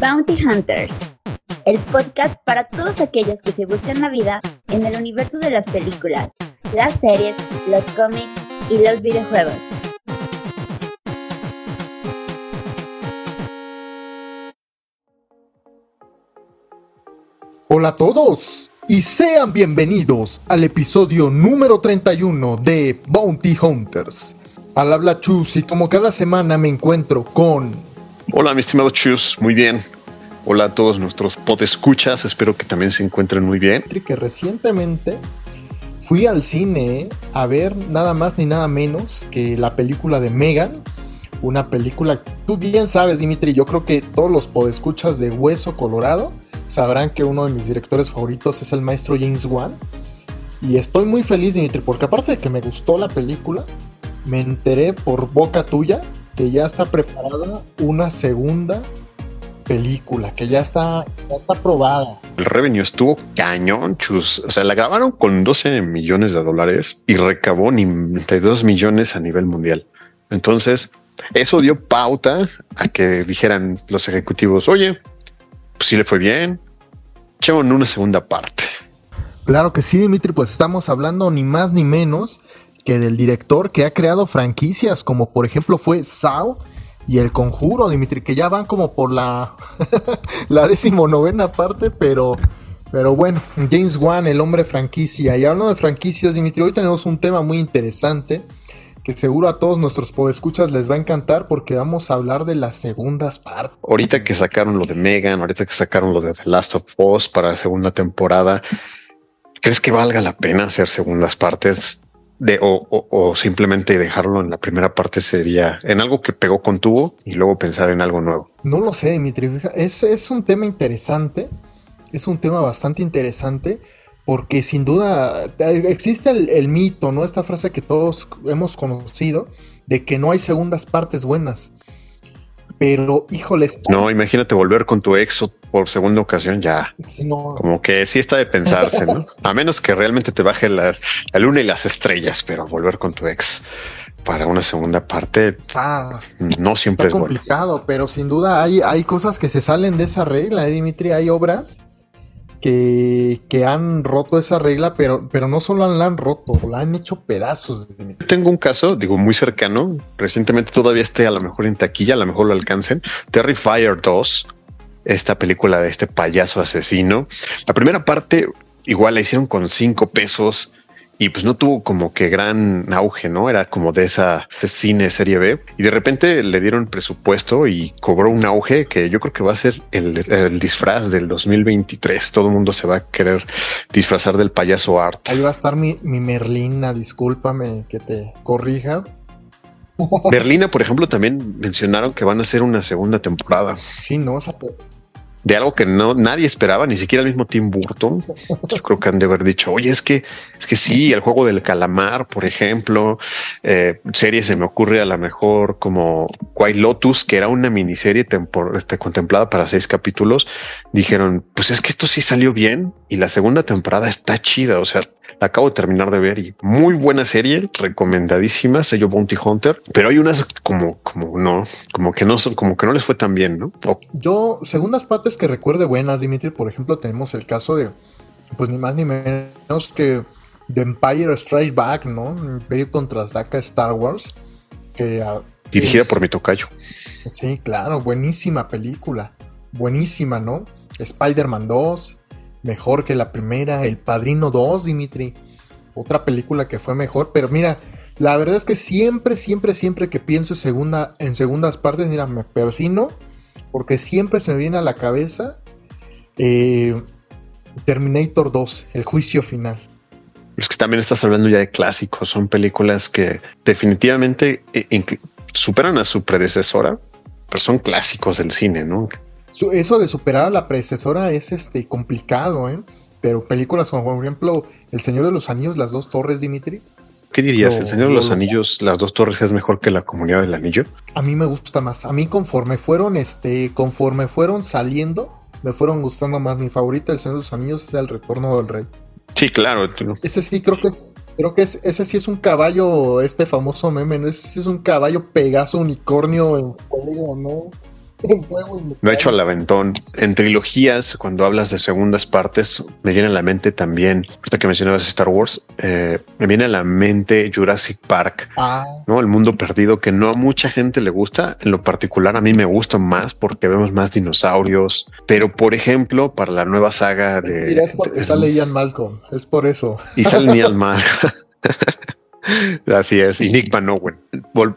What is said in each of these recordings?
Bounty Hunters, el podcast para todos aquellos que se buscan la vida en el universo de las películas, las series, los cómics y los videojuegos. Hola a todos y sean bienvenidos al episodio número 31 de Bounty Hunters. Al habla Chus y como cada semana me encuentro con... Hola mi estimado Chus, muy bien. Hola a todos nuestros podescuchas, espero que también se encuentren muy bien. Que recientemente fui al cine a ver nada más ni nada menos que la película de Megan. Una película, tú bien sabes Dimitri, yo creo que todos los podescuchas de Hueso Colorado sabrán que uno de mis directores favoritos es el maestro James Wan. Y estoy muy feliz, Dimitri, porque aparte de que me gustó la película, me enteré por boca tuya que ya está preparada una segunda película, que ya está, ya está aprobada. El revenue estuvo cañón, chus. O sea, la grabaron con 12 millones de dólares y recabó 92 millones a nivel mundial. Entonces, eso dio pauta a que dijeran los ejecutivos, oye, pues sí le fue bien, echemos una segunda parte. Claro que sí, Dimitri, pues estamos hablando ni más ni menos que del director que ha creado franquicias, como por ejemplo fue Sao y El Conjuro, Dimitri, que ya van como por la, la decimonovena parte, pero, pero bueno, James Wan, el hombre franquicia. Y hablando de franquicias, Dimitri, hoy tenemos un tema muy interesante que seguro a todos nuestros podescuchas les va a encantar porque vamos a hablar de las segundas partes. Ahorita que sacaron lo de Megan, ahorita que sacaron lo de The Last of Us para la segunda temporada, ¿crees que valga la pena hacer segundas partes? De, o, simplemente dejarlo en la primera parte sería en algo que pegó con tubo y luego pensar en algo nuevo. No lo sé, Dimitri. Es, es un tema interesante. Es un tema bastante interesante porque sin duda existe el, mito, ¿no? Esta frase que todos hemos conocido de que no hay segundas partes buenas. Pero, híjoles. No, imagínate volver con tu ex por segunda ocasión, ya. Como que sí está de pensarse, ¿no? A menos que realmente te baje la, luna y las estrellas, pero volver con tu ex para una segunda parte no siempre es complicado, pero sin duda hay, hay cosas que se salen de esa regla, ¿eh, Dimitri. Hay obras que, que, han roto esa regla, pero, pero no solo la han roto, la han hecho pedazos. Yo tengo un caso, digo, muy cercano, recientemente todavía esté a lo mejor en taquilla, a lo mejor lo alcancen, Fire 2, esta película de este payaso asesino. La primera parte igual la hicieron con cinco pesos y pues no tuvo como que gran auge, ¿no? Era como de esa cine serie B y de repente le dieron presupuesto y cobró un auge que yo creo que va a ser el, disfraz del 2023. Todo el mundo se va a querer disfrazar del payaso art. Ahí va a estar mi, mi Merlina, discúlpame que te corrija. Berlina, por ejemplo, también mencionaron que van a hacer una segunda temporada. Sí, no, de algo que no nadie esperaba, ni siquiera el mismo Tim Burton. Yo creo que han de haber dicho, oye, es que es que sí, el juego del calamar, por ejemplo, eh, serie se me ocurre a lo mejor como White Lotus, que era una miniserie este, contemplada para seis capítulos. Dijeron, pues es que esto sí salió bien y la segunda temporada está chida. O sea, la acabo de terminar de ver y muy buena serie, recomendadísima, sello Bounty Hunter, pero hay unas como, como no, como que no son, como que no les fue tan bien, ¿no? Yo, segundas partes que recuerde buenas, Dimitri, por ejemplo, tenemos el caso de, pues ni más ni menos que The Empire Strikes Back, ¿no? Imperio contraataca Star Wars, que ah, dirigida por mi tocayo. Sí, claro, buenísima película, buenísima, ¿no? Spider-Man 2, mejor que la primera, El Padrino 2, Dimitri. Otra película que fue mejor, pero mira, la verdad es que siempre, siempre, siempre que pienso en, segunda, en segundas partes, mira, me persino, porque siempre se me viene a la cabeza eh, Terminator 2, el juicio final. Es que también estás hablando ya de clásicos, son películas que definitivamente eh, superan a su predecesora, pero son clásicos del cine, ¿no? Eso de superar a la predecesora es este complicado, ¿eh? Pero películas como por ejemplo El Señor de los Anillos, Las Dos Torres, Dimitri. ¿Qué dirías? ¿El Señor de los Anillos, Las Dos Torres es mejor que la Comunidad del Anillo? A mí me gusta más. A mí conforme fueron, este, conforme fueron saliendo, me fueron gustando más. Mi favorita del Señor de los Anillos es El Retorno del Rey. Sí, claro. Ese sí creo que creo que es, ese sí es un caballo, este famoso meme, ¿no? Ese sí es un caballo Pegaso unicornio en juego, ¿no? No he hecho al aventón. En trilogías, cuando hablas de segundas partes, me viene a la mente también, ahorita que mencionabas Star Wars, eh, me viene a la mente Jurassic Park, ah. ¿no? El mundo perdido, que no a mucha gente le gusta. En lo particular, a mí me gusta más porque vemos más dinosaurios. Pero, por ejemplo, para la nueva saga de. Mira, es porque sale Ian Malcolm, es por eso. Y sale Ian Malcolm. Así es, y Nick Van Owen.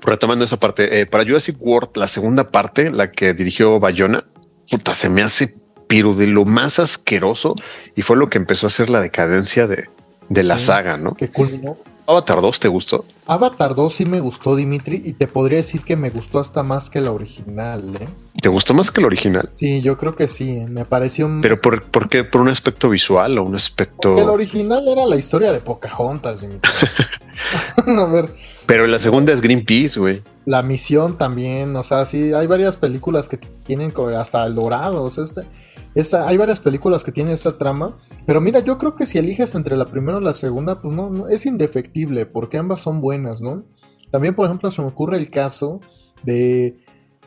Retomando esa parte, eh, para Jurassic World, la segunda parte, la que dirigió Bayona, puta, se me hace pero de lo más asqueroso y fue lo que empezó a hacer la decadencia de, la saga, ¿no? Que culminó. Avatar 2 te gustó? Avatar 2 sí me gustó, Dimitri, y te podría decir que me gustó hasta más que la original, ¿eh? ¿Te gustó más que la original? Sí, yo creo que sí, me pareció... ¿Pero por, por qué? ¿Por un aspecto visual o un aspecto...? Porque la original era la historia de Pocahontas, Dimitri. a ver. Pero la segunda es Greenpeace, güey. La misión también, o sea, sí, hay varias películas que tienen hasta El Dorado, o sea, este, esa, hay varias películas que tienen esta trama, pero mira, yo creo que si eliges entre la primera o la segunda, pues no, es indefectible, porque ambas son buenas, ¿no? También, por ejemplo, se me ocurre el caso de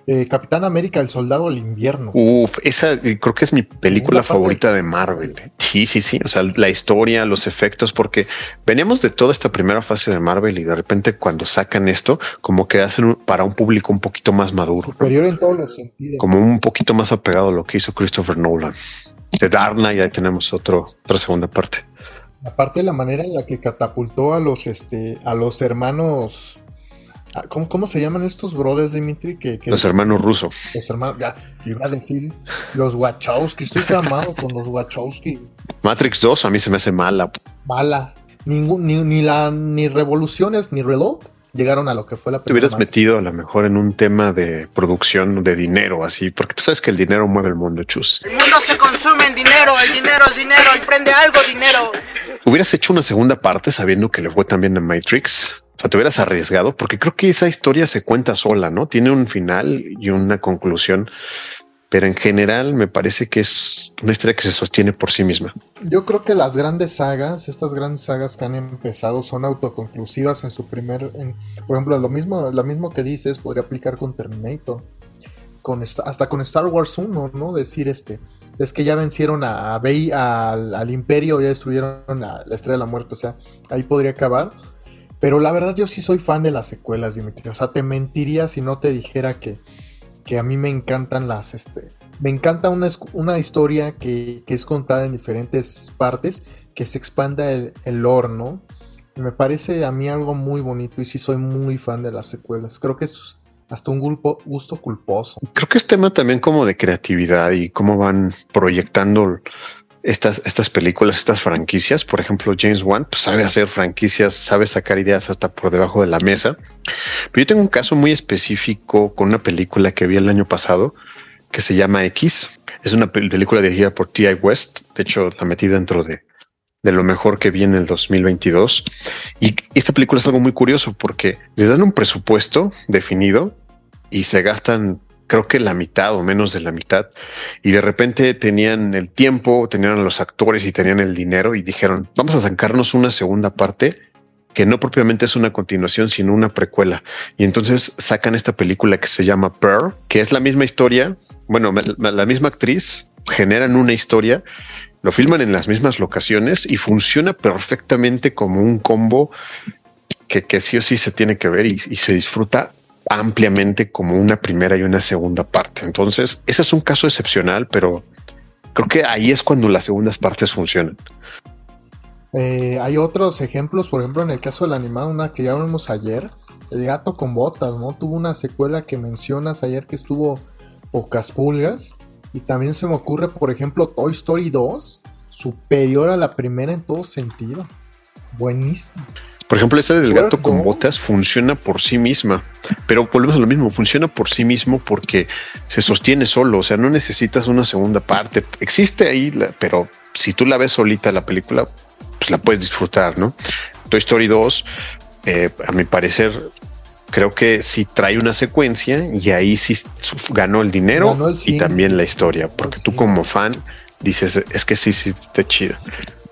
eh, Capitán América, el Soldado del Invierno. Uf, esa eh, creo que es mi película favorita de Marvel. Sí, sí, sí. O sea, la historia, los efectos, porque veníamos de toda esta primera fase de Marvel y de repente cuando sacan esto, como que hacen para un público un poquito más maduro. Superior en todos los sentidos. Como un poquito más apegado a lo que hizo Christopher Nolan. De Darna y ahí tenemos otro, otra segunda parte. Aparte de la manera en la que catapultó a los, este, a los hermanos Ah, ¿Cómo, se llaman estos brothers, Dimitri? Que, los hermanos rusos. Los hermanos, ya, iba a decir los Wachowski. Estoy tramado con los Wachowski. Matrix 2 a mí se me hace mala. Mala. Ningún, ni, ni, la, ni revoluciones ni reloj llegaron a lo que fue la primera. Te hubieras metido a lo mejor en un tema de producción de dinero, así, porque tú sabes que el dinero mueve el mundo, chus. El mundo se consume en dinero, el dinero es dinero, y prende algo dinero. Hubieras hecho una segunda parte sabiendo que le fue también en Matrix o sea, te hubieras arriesgado porque creo que esa historia se cuenta sola, ¿no? Tiene un final y una conclusión, pero en general me parece que es una historia que se sostiene por sí misma. Yo creo que las grandes sagas, estas grandes sagas que han empezado son autoconclusivas en su primer, por ejemplo, lo mismo, lo mismo que dices podría aplicar con Terminator. Con hasta con Star Wars 1, ¿no? Decir este, es que ya vencieron a, a al, Imperio, ya destruyeron la Estrella de la Muerte, o sea, ahí podría acabar pero la verdad yo sí soy fan de las secuelas, Dimitri. O sea, te mentiría si no te dijera que, que a mí me encantan las... Este, me encanta una, una historia que, es contada en diferentes partes, que se expanda el, el lore. Me parece a mí algo muy bonito y sí soy muy fan de las secuelas. Creo que es hasta un gusto culposo. Creo que es tema también como de creatividad y cómo van proyectando estas, estas películas, estas franquicias. Por ejemplo, James Wan pues, sabe hacer franquicias, sabe sacar ideas hasta por debajo de la mesa. Pero yo tengo un caso muy específico con una película que vi el año pasado que se llama X. Es una película dirigida por T.I. West. De hecho, la metí dentro de, de lo mejor que vi en el 2022. Y esta película es algo muy curioso porque les dan un presupuesto definido y se gastan creo que la mitad o menos de la mitad, y de repente tenían el tiempo, tenían los actores y tenían el dinero y dijeron, vamos a sacarnos una segunda parte que no propiamente es una continuación, sino una precuela. Y entonces sacan esta película que se llama Pearl, que es la misma historia, bueno, la misma actriz, generan una historia, lo filman en las mismas locaciones y funciona perfectamente como un combo que, que sí o sí se tiene que ver y se disfruta ampliamente como una primera y una segunda parte. Entonces, ese es un caso excepcional, pero creo que ahí es cuando las segundas partes funcionan. Eh, hay otros ejemplos, por ejemplo, en el caso de la animada, una que ya vimos ayer, El gato con botas, ¿no? Tuvo una secuela que mencionas ayer que estuvo pocas pulgas. Y también se me ocurre, por ejemplo, Toy Story 2, superior a la primera en todo sentido. Buenísimo. Por ejemplo, esta del gato con botas funciona por sí misma, pero volvemos a lo mismo, funciona por sí mismo porque se sostiene solo, o sea, no necesitas una segunda parte. Existe ahí, pero si tú la ves solita la película, pues la puedes disfrutar, ¿no? Toy Story 2, eh, a mi parecer, creo que sí trae una secuencia y ahí sí ganó el dinero y también la historia, porque tú como fan dices, es que sí, sí, está chida.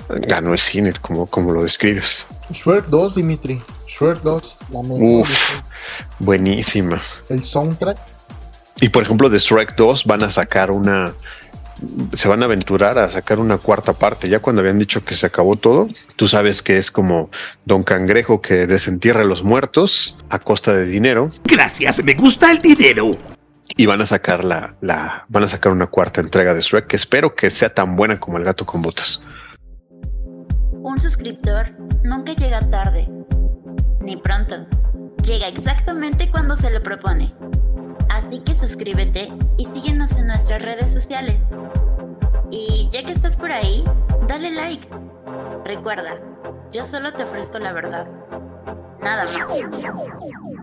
Ganó el cine, como, como lo describes. Shrek 2, Dimitri. Shrek 2, la Uf, buenísima. El soundtrack. Y por ejemplo, de Shrek 2 van a sacar una. Se van a aventurar a sacar una cuarta parte. Ya cuando habían dicho que se acabó todo, tú sabes que es como Don Cangrejo que desentierra a los muertos a costa de dinero. Gracias, me gusta el dinero. Y van a sacar la, la, van a sacar una cuarta entrega de Shrek que espero que sea tan buena como el gato con botas. Un suscriptor nunca llega tarde, ni pronto. Llega exactamente cuando se lo propone. Así que suscríbete y síguenos en nuestras redes sociales. Y ya que estás por ahí, dale like. Recuerda, yo solo te ofrezco la verdad. Nada más.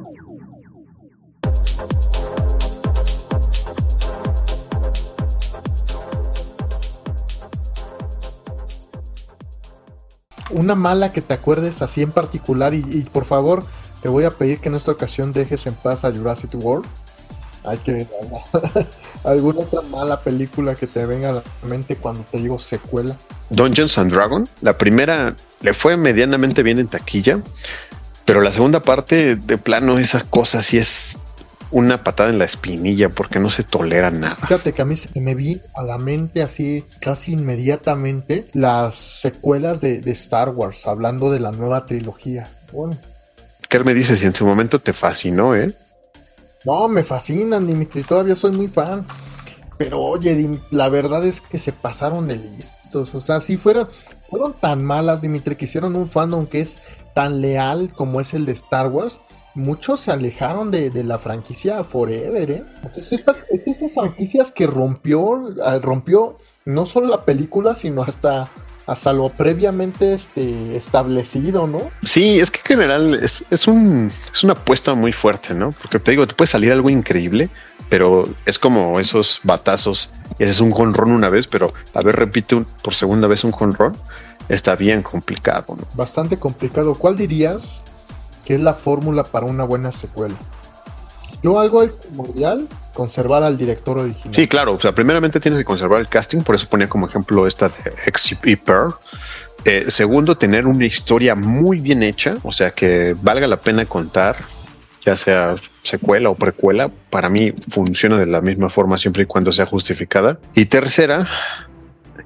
Una mala que te acuerdes así en particular y, por favor te voy a pedir que en esta ocasión dejes en paz a Jurassic World. Hay que alguna otra mala película que te venga a la mente cuando te digo secuela. Dungeons and Dragon, la primera le fue medianamente bien en taquilla, pero la segunda parte de plano esa cosa sí es una patada en la espinilla porque no se tolera nada. Fíjate que a mí se me vi a la mente así casi inmediatamente las secuelas de, de Star Wars, hablando de la nueva trilogía. Bueno, ¿Qué me dices si en su momento te fascinó, eh? No, me fascinan, Dimitri, todavía soy muy fan. Pero oye, la verdad es que se pasaron de listos. O sea, si fueron, fueron tan malas, Dimitri, que hicieron un fandom que es tan leal como es el de Star Wars. Muchos se alejaron de, de la franquicia Forever, ¿eh? Entonces, estas, estas franquicias que rompió, ah, rompió no solo la película, sino hasta, hasta lo previamente este, establecido, ¿no? Sí, es que en general es, es, un, es una apuesta muy fuerte, ¿no? Porque te digo, te puede salir algo increíble, pero es como esos batazos. Ese es un jonrón una vez, pero a ver, repite un- por segunda vez un jonrón. Está bien complicado, ¿no? bastante complicado. ¿Cuál dirías que es la fórmula para una buena secuela? Yo algo primordial, conservar al director original. Sí, claro. O sea, primeramente tienes que conservar el casting, por eso ponía como ejemplo esta de X y Pearl. Eh, segundo, tener una historia muy bien hecha, o sea, que valga la pena contar, ya sea secuela o precuela. Para mí funciona de la misma forma siempre y cuando sea justificada. Y tercera,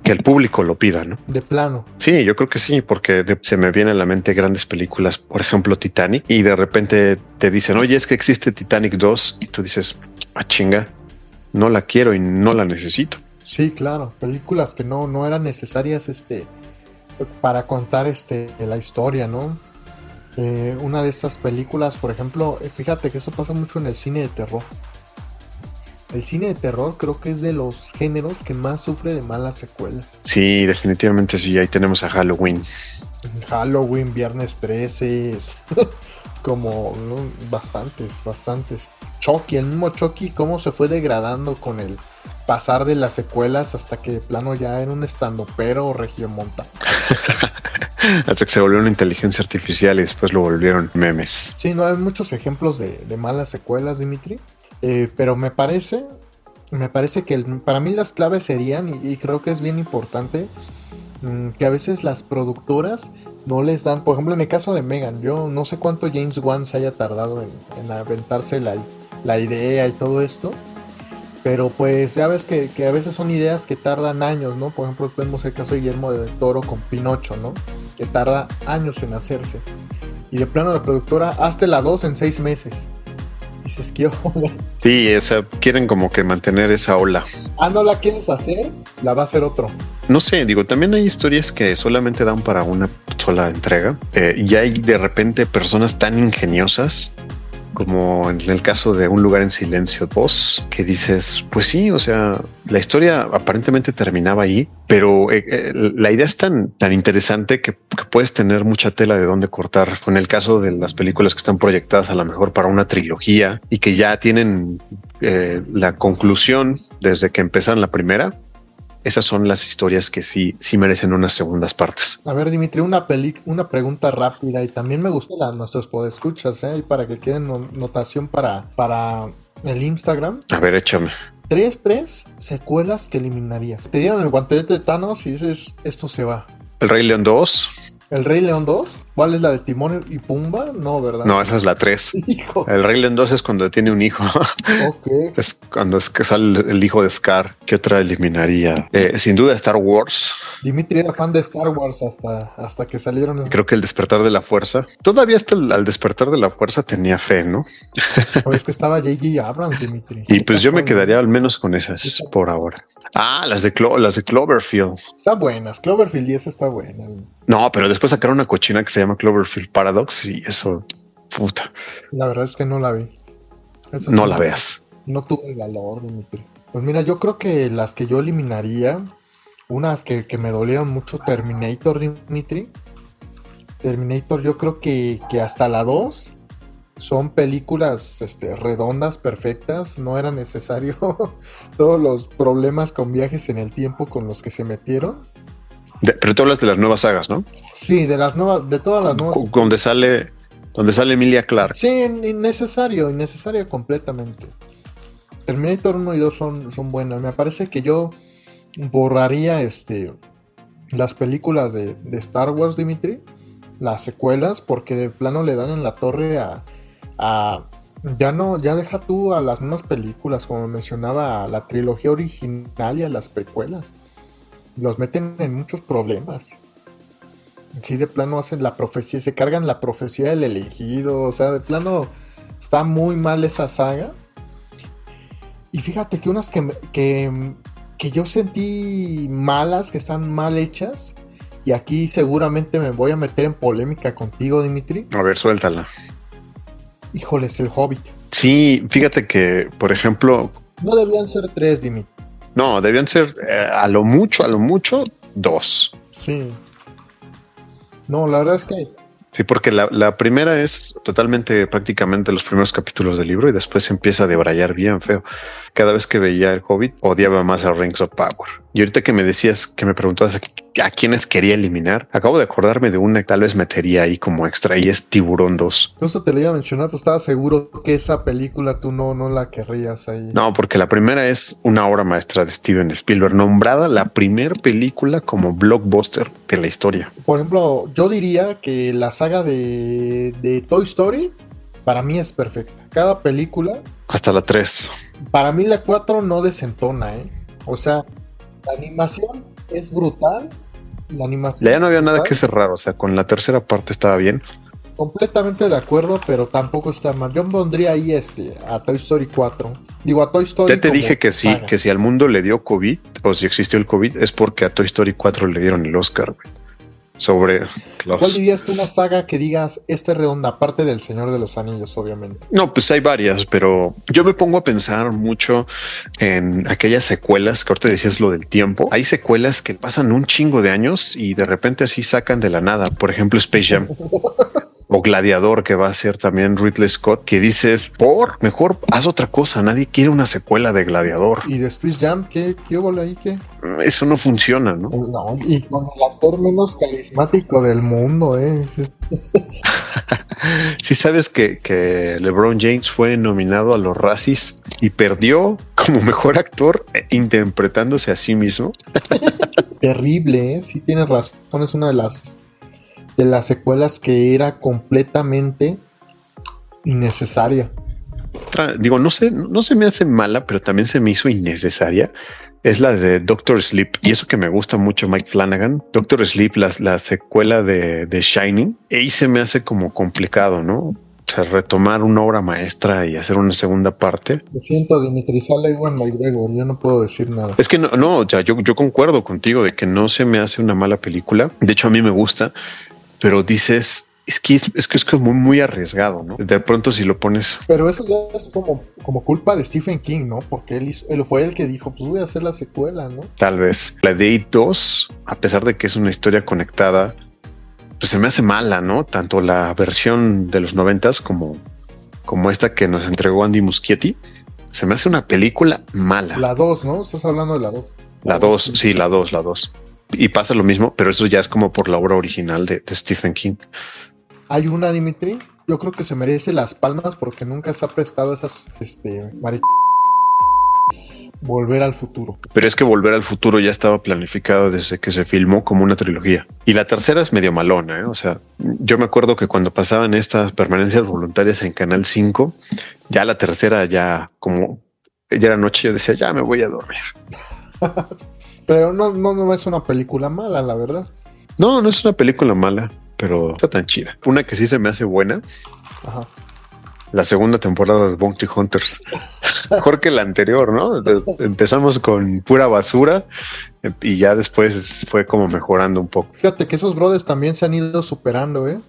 que el público lo pida, ¿no? De plano. Sí, yo creo que sí, porque de- se me vienen a la mente grandes películas, por ejemplo Titanic, y de repente te dicen, oye, es que existe Titanic 2, y tú dices, ah, chinga, no la quiero y no la necesito. Sí, claro. Películas que no, no eran necesarias este, para contar este, la historia, ¿no? Eh, una de estas películas, por ejemplo, eh, fíjate que eso pasa mucho en el cine de terror. El cine de terror creo que es de los géneros que más sufre de malas secuelas. Sí, definitivamente sí, ahí tenemos a Halloween. Halloween, Viernes 13, es como ¿no? bastantes, bastantes. Chucky, el mismo Chucky, cómo se fue degradando con el pasar de las secuelas hasta que de plano ya era un estandopero regiomontano. Hasta que se volvió una inteligencia artificial y después lo volvieron memes. Sí, no hay muchos ejemplos de, de malas secuelas, Dimitri. Eh, pero me parece, me parece que para mí las claves serían, y, creo que es bien importante, mm, que a veces las productoras no les dan, por ejemplo en el caso de Megan, yo no sé cuánto James Wan se haya tardado en, en aventarse la, la idea y todo esto. Pero pues ya ves que, que a veces son ideas que tardan años, ¿no? Por ejemplo, vemos el caso de Guillermo del Toro con Pinocho, ¿no? Que tarda años en hacerse. Y de plano la productora, hazte la 2 en 6 meses. Dices, ¿qué ojo? Sí, esa, quieren como que mantener esa ola. Ah, no la quieres hacer, la va a hacer otro. No sé, digo, también hay historias que solamente dan para una sola entrega. Eh, y hay de repente personas tan ingeniosas como en el caso de Un lugar en silencio 2, que dices, pues sí, o sea, la historia aparentemente terminaba ahí, pero eh, eh, la idea es tan, tan interesante que, que puedes tener mucha tela de dónde cortar. En el caso de las películas que están proyectadas a lo mejor para una trilogía y que ya tienen eh, la conclusión desde que empezaron la primera, esas son las historias que sí, sí merecen unas segundas partes. A ver, Dimitri, una, peli una pregunta rápida y también me gusta la nuestros podescuchas, ¿eh? Para que queden no- notación para, para el Instagram. A ver, échame. Tres, tres secuelas que eliminarías. Te dieron el guantelete de Thanos y dices, esto se va. El Rey León 2, ¿El Rey León 2? ¿Cuál es la de Timón y Pumba? No, ¿verdad? No, esa es la 3. Hijo. El Rey León 2 es cuando tiene un hijo. Ok. es cuando es que sale el hijo de Scar. ¿Qué otra eliminaría? Eh, sin duda Star Wars. Dimitri era fan de Star Wars hasta, hasta que salieron. esos- Creo que el despertar de la fuerza. Todavía hasta el, al despertar de la fuerza tenía fe, ¿no? O es que estaba J.J. Abrams, Dimitri. Y pues yo me quedaría al menos con esas por ahora. Ah, las de, Clo- las de Cloverfield. Están buenas. Cloverfield 10 está buena. No, pero después sacaron una cochina que se llama Cloverfield Paradox y eso, puta, La verdad es que no la vi. No sí la veas. No tuve el valor, Dimitri. Pues mira, yo creo que las que yo eliminaría, unas que, que me dolieron mucho, Terminator, Dimitri. Terminator, yo creo que, que hasta la 2 son películas este, redondas, perfectas. No era necesario todos los problemas con viajes en el tiempo con los que se metieron. De- pero tú hablas de las nuevas sagas, ¿no? Sí, de las nuevas, de todas las nuevas. Donde sale, donde sale Emilia Clark. Sí, innecesario, innecesario completamente. Terminator 1 y 2 son, son buenas. Me parece que yo borraría este las películas de, de Star Wars, Dimitri, las secuelas, porque de plano le dan en la torre a, a- ya no, ya deja tú a las nuevas películas, como mencionaba, a la trilogía original y a las precuelas. Los meten en muchos problemas. Sí, de plano hacen la profecía, se cargan la profecía del elegido, o sea, de plano está muy mal esa saga. Y fíjate que unas que, que, que yo sentí malas, que están mal hechas, y aquí seguramente me voy a meter en polémica contigo, Dimitri. A ver, suéltala. Híjoles, el Hobbit. Sí, fíjate que, por ejemplo, No debían ser tres, Dimitri. No, debían ser eh, a lo mucho, a lo mucho, dos. Sí. No, la verdad es que Sí, porque la, la primera es totalmente, prácticamente los primeros capítulos del libro y después empieza a debrayar bien feo. Cada vez que veía el Hobbit, odiaba más a Rings of Power. Y ahorita que me decías, que me preguntabas a, quiénes quería eliminar, acabo de acordarme de una que tal vez metería ahí como extra y es Tiburón 2. justo te lo iba a mencionar, pues estaba seguro que esa película tú no, no la querrías ahí. No, porque la primera es una obra maestra de Steven Spielberg, nombrada la primer película como blockbuster de la historia. Por ejemplo, yo diría que la saga de, de Toy Story para mí es perfecta. Cada película, Hasta la 3. para mí la 4 no desentona, ¿eh? O sea, la animación es brutal. La animación Ya no había nada que cerrar, o sea, con la tercera parte estaba bien. Completamente de acuerdo, pero tampoco está mal. Yo pondría ahí este, a Toy Story 4. Digo, a Toy Story. Ya te dije que sí, saga. que si al mundo le dio COVID o si existió el COVID es porque a Toy Story 4 le dieron el Oscar güey. Sobre ¿Cuál los... dirías que una saga que digas, esta es redonda, aparte del Señor de los Anillos, obviamente? No, pues hay varias, pero yo me pongo a pensar mucho en aquellas secuelas que ahorita decías lo del tiempo. Hay secuelas que pasan un chingo de años y de repente así sacan de la nada. Por ejemplo, Space Jam. O Gladiador, que va a ser también Ridley Scott, que dices, por mejor haz otra cosa. Nadie quiere una secuela de Gladiador. ¿Y de Space Jam? ¿Qué, qué hubo ahí? ¿Qué? Eso no funciona, ¿no? No, y con el actor menos carismático del mundo, ¿eh? Si sabes que, que LeBron James fue nominado a los Razzies y perdió como mejor actor eh, interpretándose a sí mismo. Terrible, ¿eh? Sí tienes razón, es una de las de las secuelas que era completamente innecesaria. Digo, no sé, no se me hace mala, pero también se me hizo innecesaria. Es la de Doctor Sleep. Y eso que me gusta mucho Mike Flanagan. Doctor Sleep, la, la secuela de, de Shining. Ahí se me hace como complicado, ¿no? O sea, retomar una obra maestra y hacer una segunda parte. Lo siento, Dimitri, Iwan McGregor, yo no puedo decir nada. Es que no, no, o sea, yo, yo concuerdo contigo de que no se me hace una mala película. De hecho, a mí me gusta, pero dices, es que es, es que es como muy arriesgado, ¿no? De pronto si lo pones, Pero eso ya es como, como culpa de Stephen King, ¿no? Porque él, hizo- él fue el que dijo, pues voy a hacer la secuela, ¿no? tal vez, la de It 2, a pesar de que es una historia conectada, pues se me hace mala, ¿no? Tanto la versión de los noventas como, como esta que nos entregó Andy Muschietti. Se me hace una película mala. La 2, ¿no? Estás hablando de la 2. La 2, sí, la 2, la 2. Y pasa lo mismo, pero eso ya es como por la obra original de, de Stephen King. Hay una, Dimitri, yo creo que se merece las palmas porque nunca se ha prestado esas, este, Volver al futuro. Pero es que Volver al futuro ya estaba planificado desde que se filmó como una trilogía. Y la tercera es medio malona, ¿eh? O sea, yo me acuerdo que cuando pasaban estas permanencias voluntarias en Canal 5, ya la tercera ya como ya era noche, yo decía, ya me voy a dormir. pero no, no, no es una película mala, la verdad. No, no es una película mala, pero está tan chida. Una que sí se me hace buena. Ajá la segunda temporada de Bounty Hunters. Mejor que la anterior, ¿no? Empezamos con pura basura y ya después fue como mejorando un poco. Fíjate que esos brothers también se han ido superando, ¿eh?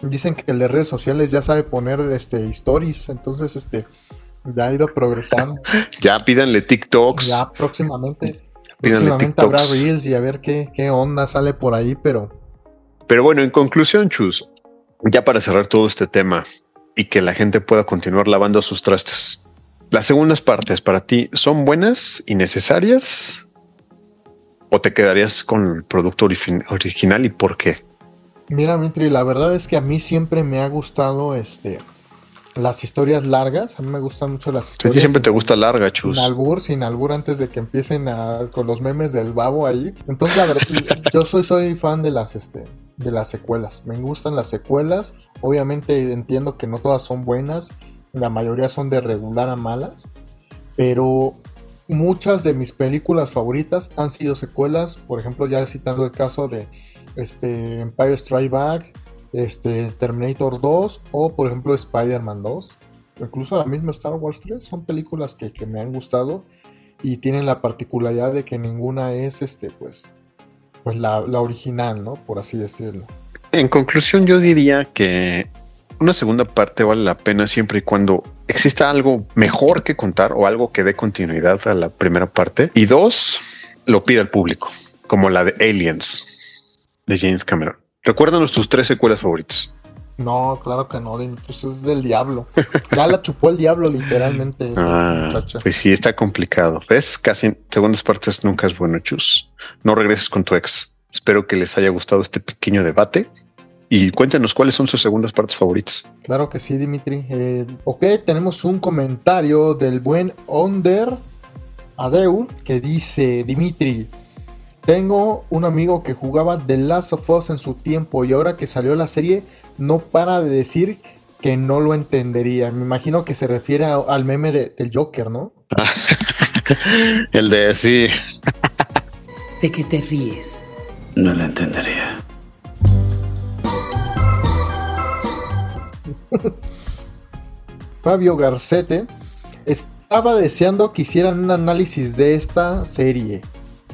Dicen que el de redes sociales ya sabe poner este stories, entonces este ya ha ido progresando. ya pídanle TikToks. Ya próximamente. Próximamente habrá reels y a ver qué, qué onda sale por ahí, pero. Pero bueno, en conclusión, Chus, ya para cerrar todo este tema, y que la gente pueda continuar lavando sus trastes. Las segundas partes para ti son buenas y necesarias o te quedarías con el producto original y por qué? Mira, Mitri, la verdad es que a mí siempre me ha gustado este las historias largas. A mí me gustan mucho las historias. A ti siempre te gusta larga, chus. Sin albur, sin albur antes de que empiecen con los memes del babo ahí. Entonces, la verdad, yo soy, soy fan de las este de las secuelas. Me gustan las secuelas. Obviamente entiendo que no todas son buenas. La mayoría son de regular a malas. Pero muchas de mis películas favoritas han sido secuelas. Por ejemplo, ya citando el caso de este, Empire Strike Back, este, Terminator 2 o por ejemplo Spider-Man 2. Incluso la misma Star Wars 3 son películas que, que me han gustado y tienen la particularidad de que ninguna es este pues pues la, original, ¿no? Por así decirlo. En conclusión, yo diría que una segunda parte vale la pena siempre y cuando exista algo mejor que contar o algo que dé continuidad a la primera parte. Y dos, lo pida el público, como la de Aliens de James Cameron. ¿Recuerdan tus tres secuelas favoritas? No, claro que no, pues es del diablo. Ya la chupó el diablo literalmente. Ah, pues sí, está complicado. ¿Ves? Casi segundas partes nunca es bueno, chus. No regreses con tu ex. Espero que les haya gustado este pequeño debate. Y cuéntenos cuáles son sus segundas partes favoritas. Claro que sí, Dimitri. Eh, ok, tenemos un comentario del buen Onder Adeur que dice, Dimitri, tengo un amigo que jugaba The Last of Us en su tiempo y ahora que salió la serie no para de decir que no lo entendería. Me imagino que se refiere al meme del Joker, ¿no? El de sí. ¿De qué te ríes? No lo entendería. Fabio Garcete estaba deseando que hicieran un análisis de esta serie.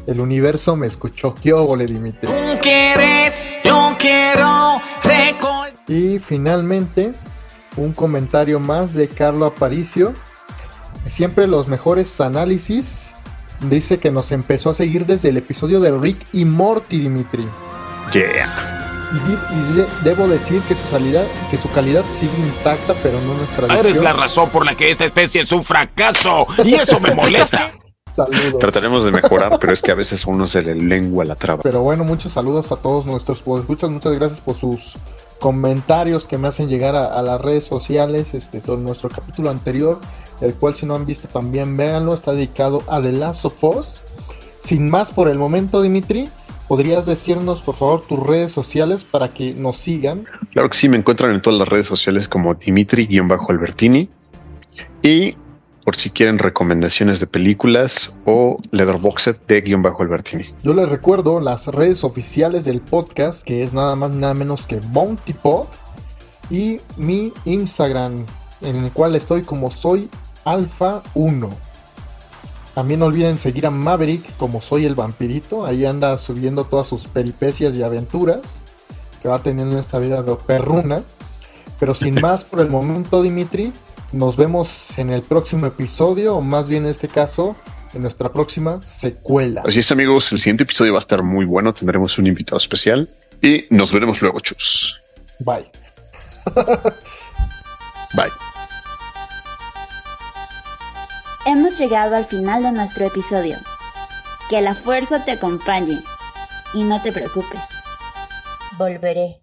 El universo me escuchó. ¿Qué óvole, Dimitri? quieres, yo quiero Y finalmente, un comentario más de Carlo Aparicio. Siempre los mejores análisis. Dice que nos empezó a seguir desde el episodio de Rick y Morty, Dimitri. Yeah. Y, debo decir que su, calidad, que su calidad sigue intacta, pero no nuestra. Eres la razón por la que esta especie es un fracaso y eso me molesta. Trataremos de mejorar, pero es que a veces uno se le lengua la traba. Pero bueno, muchos saludos a todos nuestros escuchas. Muchas gracias por sus comentarios que me hacen llegar a, las redes sociales este, sobre nuestro capítulo anterior, el cual si no han visto también véanlo, está dedicado a The Last of Us. Sin más por el momento, Dimitri, ¿podrías decirnos por favor tus redes sociales para que nos sigan? Claro que sí, me encuentran en todas las redes sociales como Dimitri-Albertini. Y por si quieren recomendaciones de películas o Leatherboxed de guion bajo Albertini. Yo les recuerdo las redes oficiales del podcast, que es nada más nada menos que Bounty Pod, y mi Instagram, en el cual estoy como soy Alfa 1. También no olviden seguir a Maverick como soy el vampirito, ahí anda subiendo todas sus peripecias y aventuras que va teniendo en esta vida de perruna. Pero sin más por el momento, Dimitri, nos vemos en el próximo episodio, o más bien en este caso, en nuestra próxima secuela. Así es, amigos, el siguiente episodio va a estar muy bueno. Tendremos un invitado especial y nos veremos luego, chus. Bye. Bye. Hemos llegado al final de nuestro episodio. Que la fuerza te acompañe y no te preocupes. Volveré.